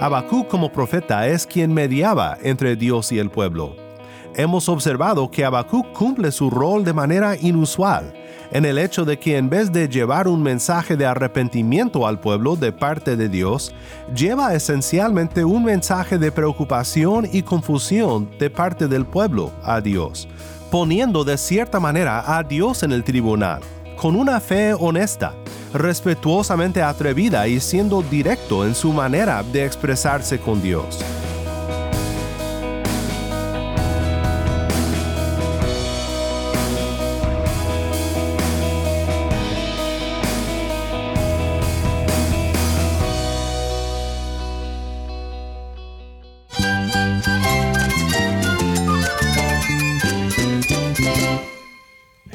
Habacuc como profeta es quien mediaba entre Dios y el pueblo. Hemos observado que Habacuc cumple su rol de manera inusual, en el hecho de que en vez de llevar un mensaje de arrepentimiento al pueblo de parte de Dios, lleva esencialmente un mensaje de preocupación y confusión de parte del pueblo a Dios, poniendo de cierta manera a Dios en el tribunal, con una fe honesta, respetuosamente atrevida y siendo directo en su manera de expresarse con Dios.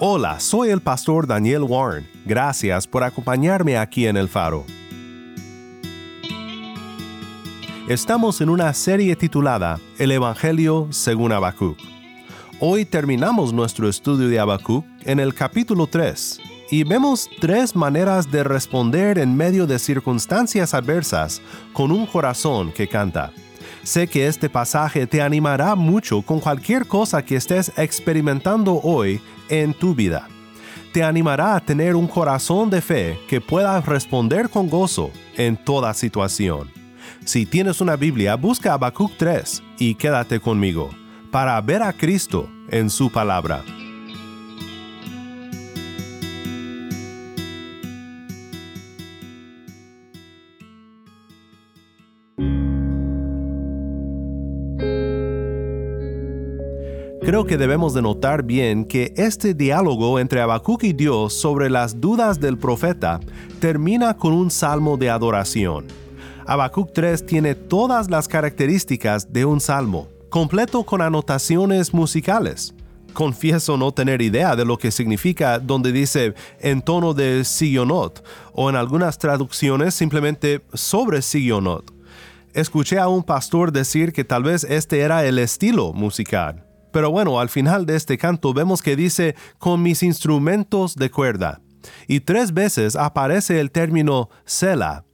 Hola, soy el pastor Daniel Warren. Gracias por acompañarme aquí en El Faro. Estamos en una serie titulada El Evangelio según Habacuc. Hoy terminamos nuestro estudio de Habacuc en el capítulo 3 y vemos tres maneras de responder en medio de circunstancias adversas con un corazón que canta. Sé que este pasaje te animará mucho con cualquier cosa que estés experimentando hoy en tu vida. Te animará a tener un corazón de fe que pueda responder con gozo en toda situación. Si tienes una Biblia, busca Habacuc 3 y quédate conmigo para ver a Cristo en su palabra. Creo que debemos de notar bien que este diálogo entre Habacuc y Dios sobre las dudas del profeta termina con un salmo de adoración. Habacuc 3 tiene todas las características de un salmo, completo con anotaciones musicales. Confieso no tener idea de lo que significa donde dice en tono de sigionot o en algunas traducciones simplemente sobre sigionot. Escuché a un pastor decir que tal vez este era el estilo musical. Pero bueno, al final de este canto vemos que dice con mis instrumentos de cuerda. Y tres veces aparece el término Sela.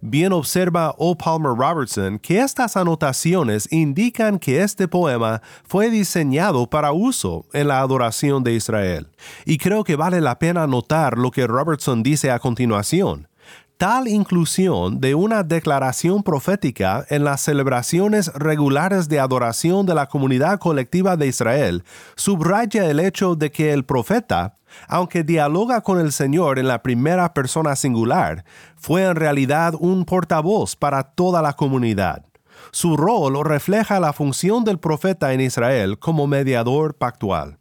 Bien observa O. Palmer Robertson que estas anotaciones indican que este poema fue diseñado para uso en la adoración de Israel. Y creo que vale la pena notar lo que Robertson dice a continuación. Tal inclusión de una declaración profética en las celebraciones regulares de adoración de la comunidad colectiva de Israel subraya el hecho de que el profeta, aunque dialoga con el Señor en la primera persona singular, fue en realidad un portavoz para toda la comunidad. Su rol refleja la función del profeta en Israel como mediador pactual.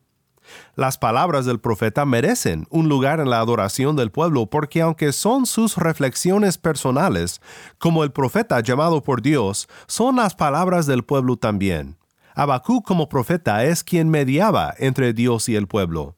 Las palabras del profeta merecen un lugar en la adoración del pueblo porque aunque son sus reflexiones personales, como el profeta llamado por Dios, son las palabras del pueblo también. Habacuc como profeta es quien mediaba entre Dios y el pueblo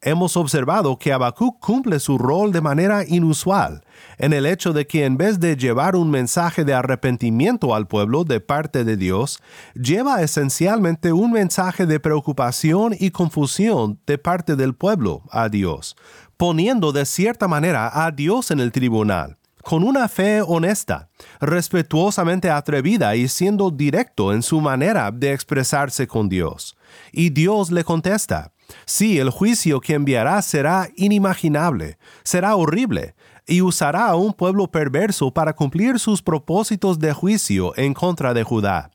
hemos observado que Habacuc cumple su rol de manera inusual, en el hecho de que en vez de llevar un mensaje de arrepentimiento al pueblo de parte de Dios, lleva esencialmente un mensaje de preocupación y confusión de parte del pueblo a Dios, poniendo de cierta manera a Dios en el tribunal con una fe honesta, respetuosamente atrevida y siendo directo en su manera de expresarse con Dios. Y Dios le contesta, Sí, el juicio que enviará será inimaginable, será horrible, y usará a un pueblo perverso para cumplir sus propósitos de juicio en contra de Judá.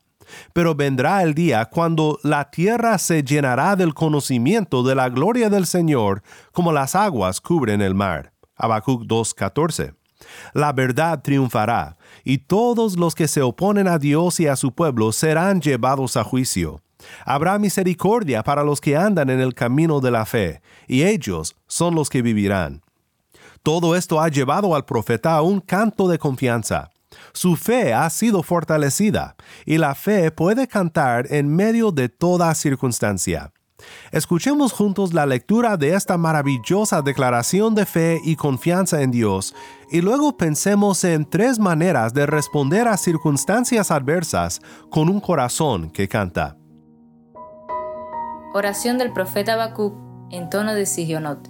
Pero vendrá el día cuando la tierra se llenará del conocimiento de la gloria del Señor como las aguas cubren el mar. Habacuc 2.14. La verdad triunfará, y todos los que se oponen a Dios y a su pueblo serán llevados a juicio Habrá misericordia para los que andan en el camino de la fe, y ellos son los que vivirán. Todo esto ha llevado al profeta a un canto de confianza. Su fe ha sido fortalecida, y la fe puede cantar en medio de toda circunstancia. Escuchemos juntos la lectura de esta maravillosa declaración de fe y confianza en Dios y luego pensemos en tres maneras de responder a circunstancias adversas con un corazón que canta. Oración del profeta Habacuc en tono de Sigionot.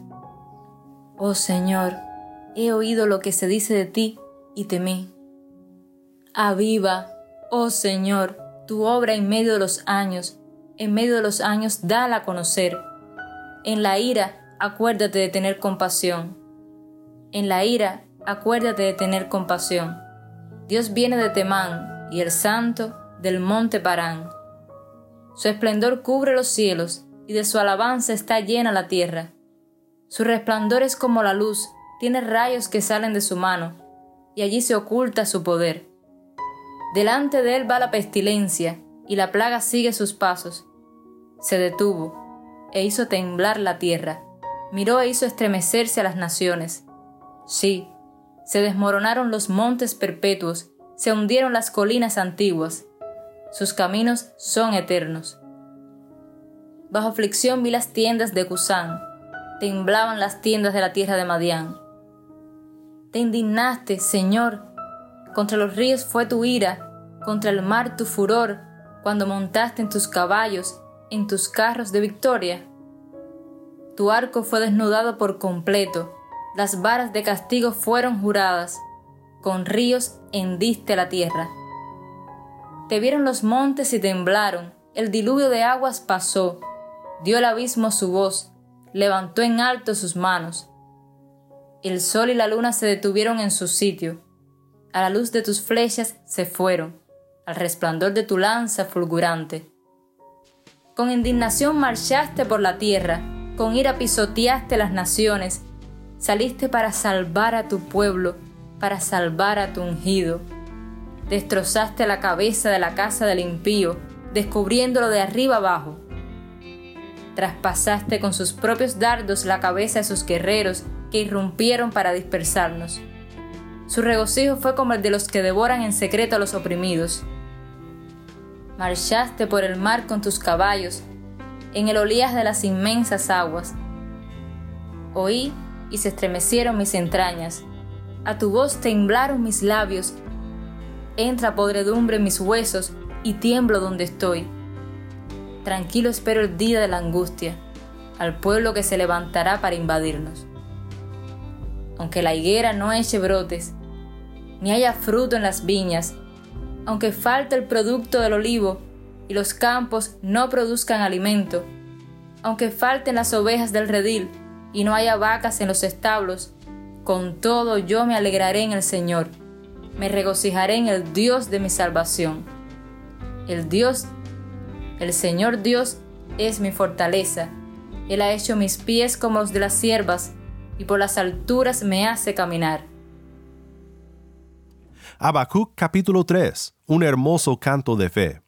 Oh Señor, he oído lo que se dice de ti y temí. Aviva, oh Señor, tu obra en medio de los años en medio de los años, dala a conocer. En la ira, acuérdate de tener compasión. En la ira, acuérdate de tener compasión. Dios viene de Temán y el santo del monte Parán. Su esplendor cubre los cielos y de su alabanza está llena la tierra. Su resplandor es como la luz, tiene rayos que salen de su mano, y allí se oculta su poder. Delante de él va la pestilencia, y la plaga sigue sus pasos se detuvo e hizo temblar la tierra, miró e hizo estremecerse a las naciones. Sí, se desmoronaron los montes perpetuos, se hundieron las colinas antiguas, sus caminos son eternos. Bajo aflicción vi las tiendas de Cusán, temblaban las tiendas de la tierra de Madián. Te indignaste, Señor, contra los ríos fue tu ira, contra el mar tu furor, cuando montaste en tus caballos en tus carros de victoria. Tu arco fue desnudado por completo, las varas de castigo fueron juradas, con ríos hendiste la tierra. Te vieron los montes y temblaron, el diluvio de aguas pasó, dio el abismo su voz, levantó en alto sus manos. El sol y la luna se detuvieron en su sitio, a la luz de tus flechas se fueron, al resplandor de tu lanza fulgurante. Con indignación marchaste por la tierra, con ira pisoteaste las naciones, saliste para salvar a tu pueblo, para salvar a tu ungido. Destrozaste la cabeza de la casa del impío, descubriéndolo de arriba abajo. Traspasaste con sus propios dardos la cabeza de sus guerreros que irrumpieron para dispersarnos. Su regocijo fue como el de los que devoran en secreto a los oprimidos marchaste por el mar con tus caballos, en el oleaje de las inmensas aguas. Oí y se estremecieron mis entrañas, a tu voz temblaron mis labios, entra podredumbre en mis huesos y tiemblo donde estoy. Tranquilo espero el día de la angustia, al pueblo que se levantará para invadirnos. Aunque la higuera no eche brotes, ni haya fruto en las viñas, aunque falte el producto del olivo y los campos no produzcan alimento, aunque falten las ovejas del redil y no haya vacas en los establos, con todo yo me alegraré en el Señor, me regocijaré en el Dios de mi salvación. El Dios, el Señor Dios es mi fortaleza. Él ha hecho mis pies como los de las siervas, y por las alturas me hace caminar. Habacuc capítulo 3, un hermoso canto de fe.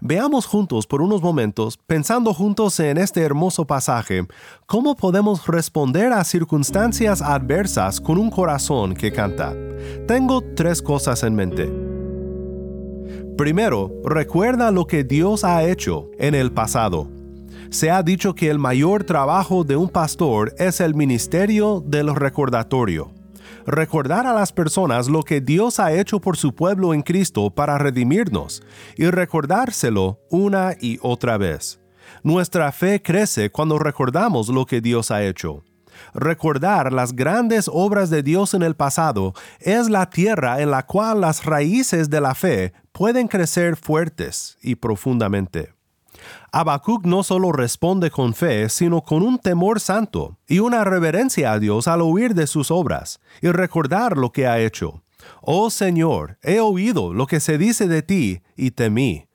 Veamos juntos por unos momentos, pensando juntos en este hermoso pasaje, cómo podemos responder a circunstancias adversas con un corazón que canta. Tengo tres cosas en mente. Primero, recuerda lo que Dios ha hecho en el pasado. Se ha dicho que el mayor trabajo de un pastor es el ministerio del recordatorio recordar a las personas lo que Dios ha hecho por su pueblo en Cristo para redimirnos y recordárselo una y otra vez. Nuestra fe crece cuando recordamos lo que Dios ha hecho. Recordar las grandes obras de Dios en el pasado es la tierra en la cual las raíces de la fe pueden crecer fuertes y profundamente. Habacuc no solo responde con fe, sino con un temor santo y una reverencia a Dios al oír de sus obras y recordar lo que ha hecho. Oh Señor, he oído lo que se dice de ti y temí.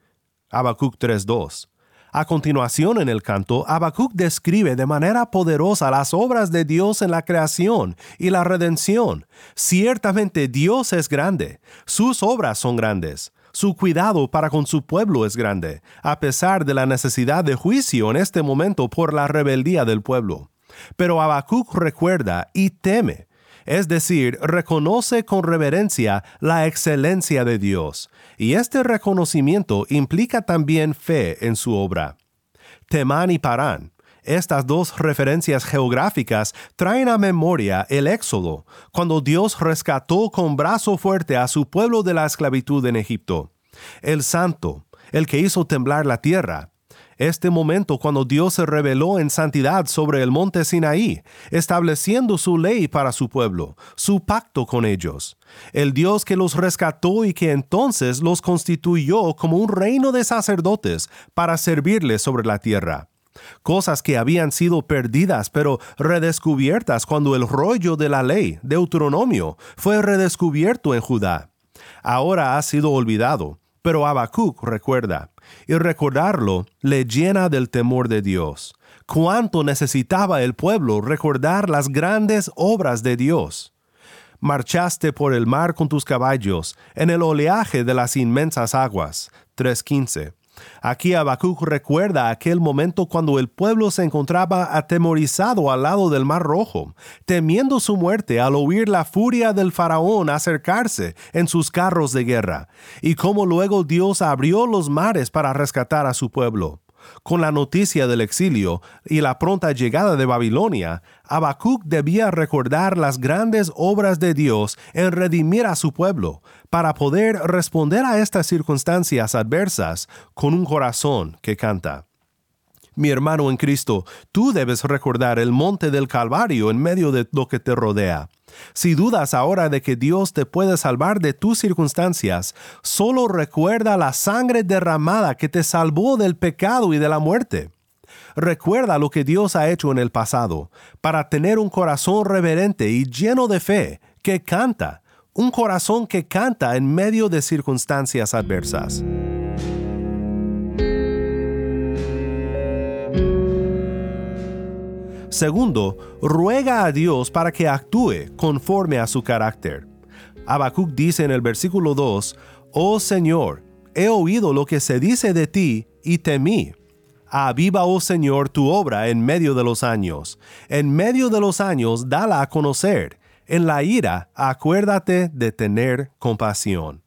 Habacuc 3.2. A continuación en el canto, Habacuc describe de manera poderosa las obras de Dios en la creación y la redención. Ciertamente Dios es grande, sus obras son grandes Su cuidado para con su pueblo es grande, a pesar de la necesidad de juicio en este momento por la rebeldía del pueblo. Pero Habacuc recuerda y teme, es decir, reconoce con reverencia la excelencia de Dios, y este reconocimiento implica también fe en su obra. Temán y Parán, estas dos referencias geográficas traen a memoria el Éxodo, cuando Dios rescató con brazo fuerte a su pueblo de la esclavitud en Egipto. El Santo, el que hizo temblar la tierra. Este momento cuando Dios se reveló en santidad sobre el monte Sinaí, estableciendo su ley para su pueblo, su pacto con ellos. El Dios que los rescató y que entonces los constituyó como un reino de sacerdotes para servirle sobre la tierra cosas que habían sido perdidas pero redescubiertas cuando el rollo de la ley, Deuteronomio, fue redescubierto en Judá. Ahora ha sido olvidado, pero Habacuc recuerda, y recordarlo le llena del temor de Dios. Cuánto necesitaba el pueblo recordar las grandes obras de Dios. Marchaste por el mar con tus caballos, en el oleaje de las inmensas aguas. 315. Aquí Habacuc recuerda aquel momento cuando el pueblo se encontraba atemorizado al lado del Mar Rojo, temiendo su muerte al oír la furia del faraón acercarse en sus carros de guerra, y cómo luego Dios abrió los mares para rescatar a su pueblo. Con la noticia del exilio y la pronta llegada de Babilonia, Habacuc debía recordar las grandes obras de Dios en redimir a su pueblo, para poder responder a estas circunstancias adversas con un corazón que canta. Mi hermano en Cristo, tú debes recordar el monte del Calvario en medio de lo que te rodea. Si dudas ahora de que Dios te puede salvar de tus circunstancias, solo recuerda la sangre derramada que te salvó del pecado y de la muerte. Recuerda lo que Dios ha hecho en el pasado, para tener un corazón reverente y lleno de fe, que canta, un corazón que canta en medio de circunstancias adversas. Segundo, ruega a Dios para que actúe conforme a su carácter. Habacuc dice en el versículo 2, Oh Señor, he oído lo que se dice de ti y temí. Aviva, oh Señor, tu obra en medio de los años. En medio de los años, dala a conocer. En la ira, acuérdate de tener compasión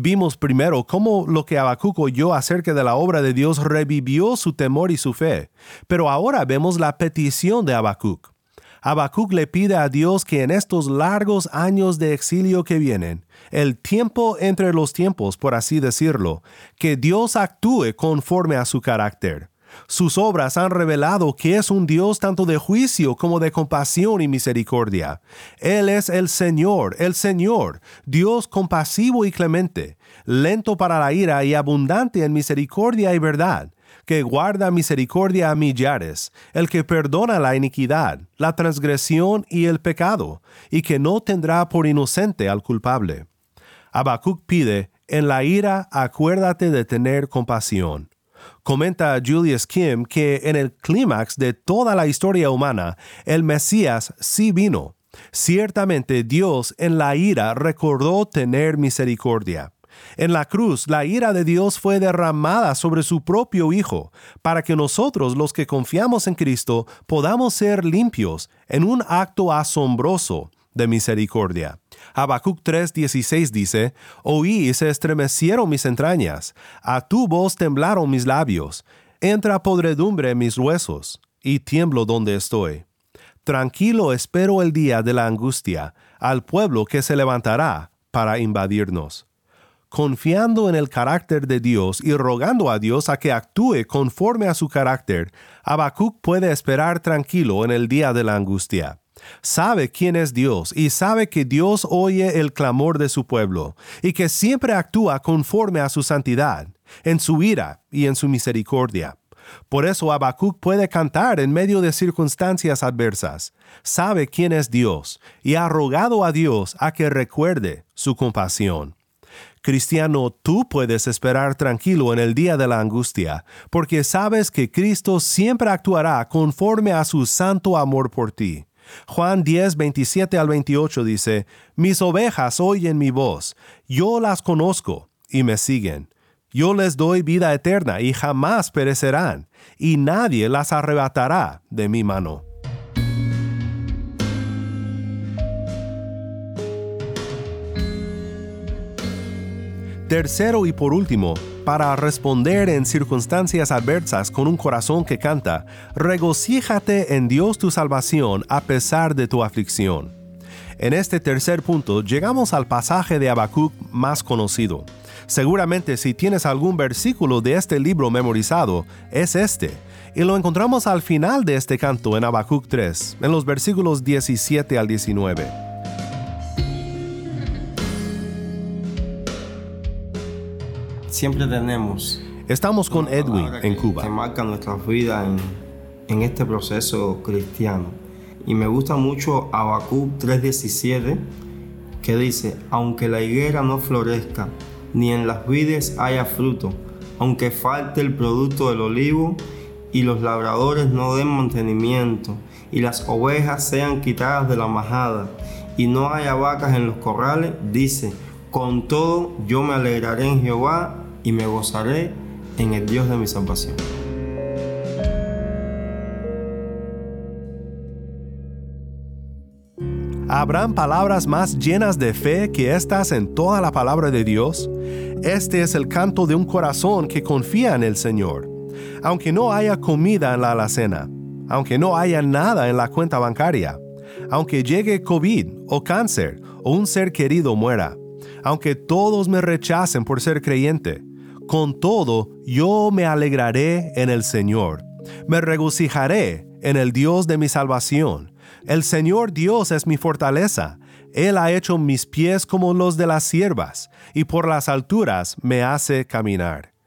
vimos primero cómo lo que Habacuc oyó acerca de la obra de Dios revivió su temor y su fe. Pero ahora vemos la petición de Habacuc. Habacuc le pide a Dios que en estos largos años de exilio que vienen, el tiempo entre los tiempos, por así decirlo, que Dios actúe conforme a su carácter. Sus obras han revelado que es un Dios tanto de juicio como de compasión y misericordia. Él es el Señor, el Señor, Dios compasivo y clemente, lento para la ira y abundante en misericordia y verdad, que guarda misericordia a millares, el que perdona la iniquidad, la transgresión y el pecado, y que no tendrá por inocente al culpable. Habacuc pide, en la ira acuérdate de tener compasión Comenta Julius Kim que en el clímax de toda la historia humana, el Mesías sí vino. Ciertamente Dios en la ira recordó tener misericordia. En la cruz, la ira de Dios fue derramada sobre su propio Hijo, para que nosotros los que confiamos en Cristo podamos ser limpios en un acto asombroso de misericordia. Habacuc 3:16 dice, Oí y se estremecieron mis entrañas, a tu voz temblaron mis labios, entra podredumbre en mis huesos, y tiemblo donde estoy. Tranquilo espero el día de la angustia, al pueblo que se levantará para invadirnos. Confiando en el carácter de Dios y rogando a Dios a que actúe conforme a su carácter, Habacuc puede esperar tranquilo en el día de la angustia. Sabe quién es Dios y sabe que Dios oye el clamor de su pueblo y que siempre actúa conforme a su santidad, en su ira y en su misericordia. Por eso Habacuc puede cantar en medio de circunstancias adversas. Sabe quién es Dios y ha rogado a Dios a que recuerde su compasión. Cristiano, tú puedes esperar tranquilo en el día de la angustia, porque sabes que Cristo siempre actuará conforme a su santo amor por ti. Juan 10, 27 al 28 dice, Mis ovejas oyen mi voz, yo las conozco, y me siguen. Yo les doy vida eterna y jamás perecerán, y nadie las arrebatará de mi mano. Tercero y por último, para responder en circunstancias adversas con un corazón que canta, regocíjate en Dios tu salvación a pesar de tu aflicción. En este tercer punto llegamos al pasaje de Habacuc más conocido. Seguramente si tienes algún versículo de este libro memorizado, es este, y lo encontramos al final de este canto en Habacuc 3, en los versículos 17 al 19. Siempre tenemos. Estamos con Edwin en Cuba. Que marca nuestra vida en, en, este proceso cristiano. Y me gusta mucho Habacuc 3:17 que dice, aunque la higuera no florezca, ni en las vides haya fruto, aunque falte el producto del olivo y los labradores no den mantenimiento, y las ovejas sean quitadas de la majada, y no haya vacas en los corrales, dice, con todo yo me alegraré en Jehová y me gozaré en el Dios de mi salvación. ¿Habrán palabras más llenas de fe que estas en toda la palabra de Dios? Este es el canto de un corazón que confía en el Señor. Aunque no haya comida en la alacena, aunque no haya nada en la cuenta bancaria, aunque llegue COVID o cáncer o un ser querido muera, aunque todos me rechacen por ser creyente, con todo yo me alegraré en el Señor, me regocijaré en el Dios de mi salvación. El Señor Dios es mi fortaleza. Él ha hecho mis pies como los de las siervas, y por las alturas me hace caminar.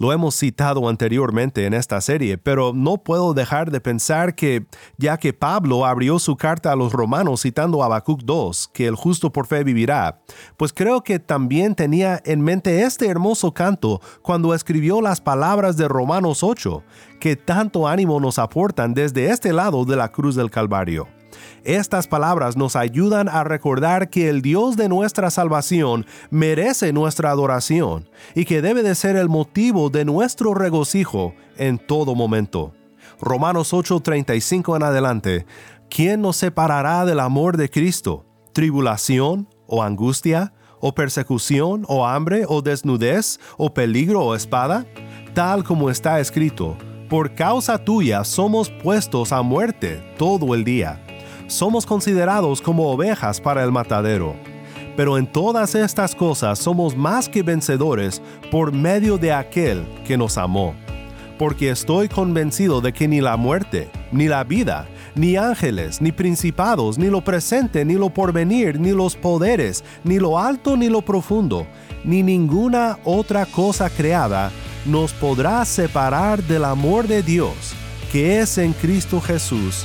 Lo hemos citado anteriormente en esta serie, pero no puedo dejar de pensar que, ya que Pablo abrió su carta a los romanos citando a Habacuc 2, que el justo por fe vivirá, pues creo que también tenía en mente este hermoso canto cuando escribió las palabras de Romanos 8, que tanto ánimo nos aportan desde este lado de la cruz del Calvario. Estas palabras nos ayudan a recordar que el Dios de nuestra salvación merece nuestra adoración y que debe de ser el motivo de nuestro regocijo en todo momento. Romanos 8:35 en adelante, ¿quién nos separará del amor de Cristo? ¿Tribulación o angustia? ¿O persecución o hambre o desnudez o peligro o espada? Tal como está escrito, por causa tuya somos puestos a muerte todo el día somos considerados como ovejas para el matadero. Pero en todas estas cosas somos más que vencedores por medio de aquel que nos amó. Porque estoy convencido de que ni la muerte, ni la vida, ni ángeles, ni principados, ni lo presente, ni lo porvenir, ni los poderes, ni lo alto, ni lo profundo, ni ninguna otra cosa creada nos podrá separar del amor de Dios, que es en Cristo Jesús,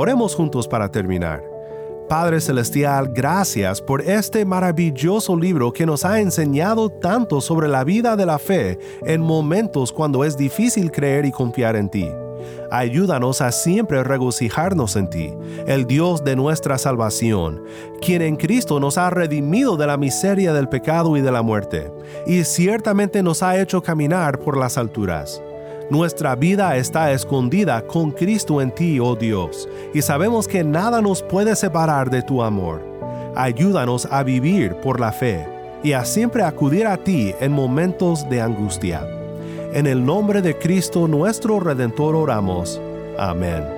Oremos juntos para terminar. Padre Celestial, gracias por este maravilloso libro que nos ha enseñado tanto sobre la vida de la fe en momentos cuando es difícil creer y confiar en ti. Ayúdanos a siempre regocijarnos en ti, el Dios de nuestra salvación, quien en Cristo nos ha redimido de la miseria del pecado y de la muerte, y ciertamente nos ha hecho caminar por las alturas. Nuestra vida está escondida con Cristo en ti, oh Dios, y sabemos que nada nos puede separar de tu amor. Ayúdanos a vivir por la fe y a siempre acudir a ti en momentos de angustia. En el nombre de Cristo nuestro Redentor oramos. Amén.